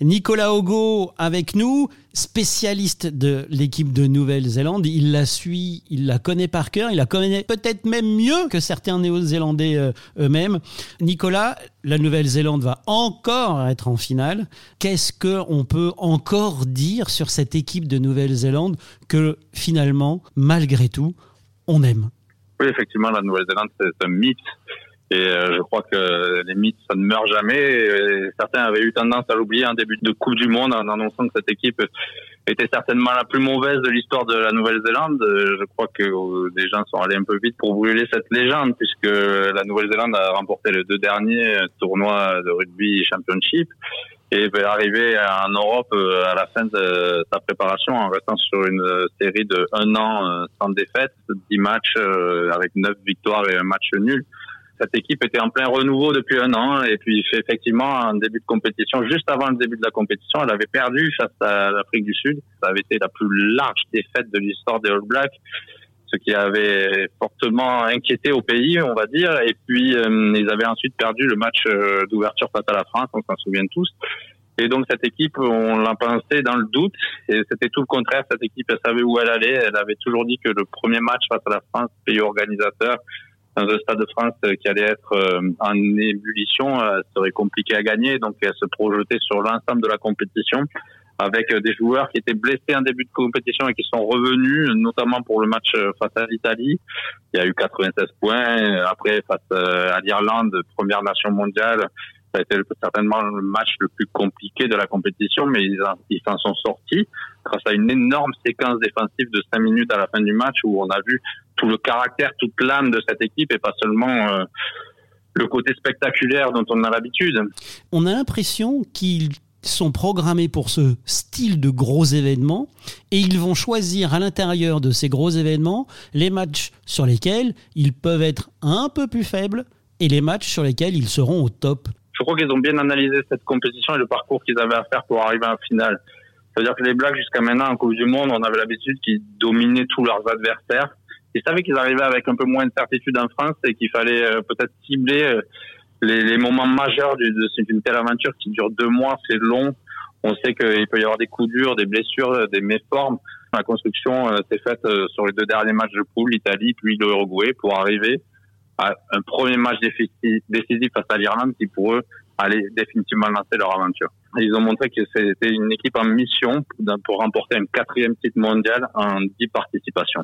Nicolas Ogo avec nous, spécialiste de l'équipe de Nouvelle-Zélande. Il la suit, il la connaît par cœur, il la connaît peut-être même mieux que certains Néo-Zélandais euh, eux-mêmes. Nicolas, la Nouvelle-Zélande va encore être en finale. Qu'est-ce qu'on peut encore dire sur cette équipe de Nouvelle-Zélande que finalement, malgré tout, on aime? Oui, effectivement, la Nouvelle-Zélande, c'est un mythe. Et euh, je crois que les mythes, ça ne meurt jamais. Et certains avaient eu tendance à l'oublier en début de Coupe du Monde en annonçant que cette équipe était certainement la plus mauvaise de l'histoire de la Nouvelle-Zélande. Je crois que les gens sont allés un peu vite pour brûler cette légende puisque la Nouvelle-Zélande a remporté les deux derniers tournois de rugby championship et va arriver en Europe euh, à la fin de sa préparation en restant sur une série de un an euh, sans défaite, dix matchs avec neuf victoires et un match nul cette équipe était en plein renouveau depuis un an et puis effectivement un début de compétition juste avant le début de la compétition elle avait perdu face à l'Afrique du Sud ça avait été la plus large défaite de l'histoire des All Blacks ce qui avait fortement inquiété au pays on va dire et puis euh, ils avaient ensuite perdu le match euh, d'ouverture face à la France on s'en souvient tous et donc cette équipe, on l'a pensé dans le doute, et c'était tout le contraire. Cette équipe, elle savait où elle allait. Elle avait toujours dit que le premier match face à la France, pays organisateur, dans un Stade de France qui allait être euh, en ébullition euh, serait compliqué à gagner. Donc, elle se projetait sur l'ensemble de la compétition avec des joueurs qui étaient blessés en début de compétition et qui sont revenus, notamment pour le match face à l'Italie. Il y a eu 96 points. Après, face à l'Irlande, première nation mondiale, ça a été certainement le match le plus compliqué de la compétition, mais ils s'en sont sortis grâce à une énorme séquence défensive de 5 minutes à la fin du match où on a vu tout le caractère, toute l'âme de cette équipe et pas seulement euh, le côté spectaculaire dont on a l'habitude. On a l'impression qu'ils sont programmés pour ce style de gros événements et ils vont choisir à l'intérieur de ces gros événements les matchs sur lesquels ils peuvent être un peu plus faibles et les matchs sur lesquels ils seront au top. Je crois qu'ils ont bien analysé cette compétition et le parcours qu'ils avaient à faire pour arriver en finale. C'est-à-dire que les Blacks, jusqu'à maintenant, en Coupe du Monde, on avait l'habitude qu'ils dominaient tous leurs adversaires. Ils savaient qu'ils arrivaient avec un peu moins de certitude en France et qu'il fallait euh, peut-être cibler euh, les, les, moments majeurs d'une telle aventure qui dure deux mois, c'est long. On sait qu'il peut y avoir des coups durs, des blessures, des méformes. La construction euh, s'est faite sur les deux derniers matchs de poule, l'Italie puis l'Uruguay, pour arriver un premier match décisif face à l'Irlande qui pour eux allait définitivement lancer leur aventure. Ils ont montré que c'était une équipe en mission pour remporter un quatrième titre mondial en dix participations.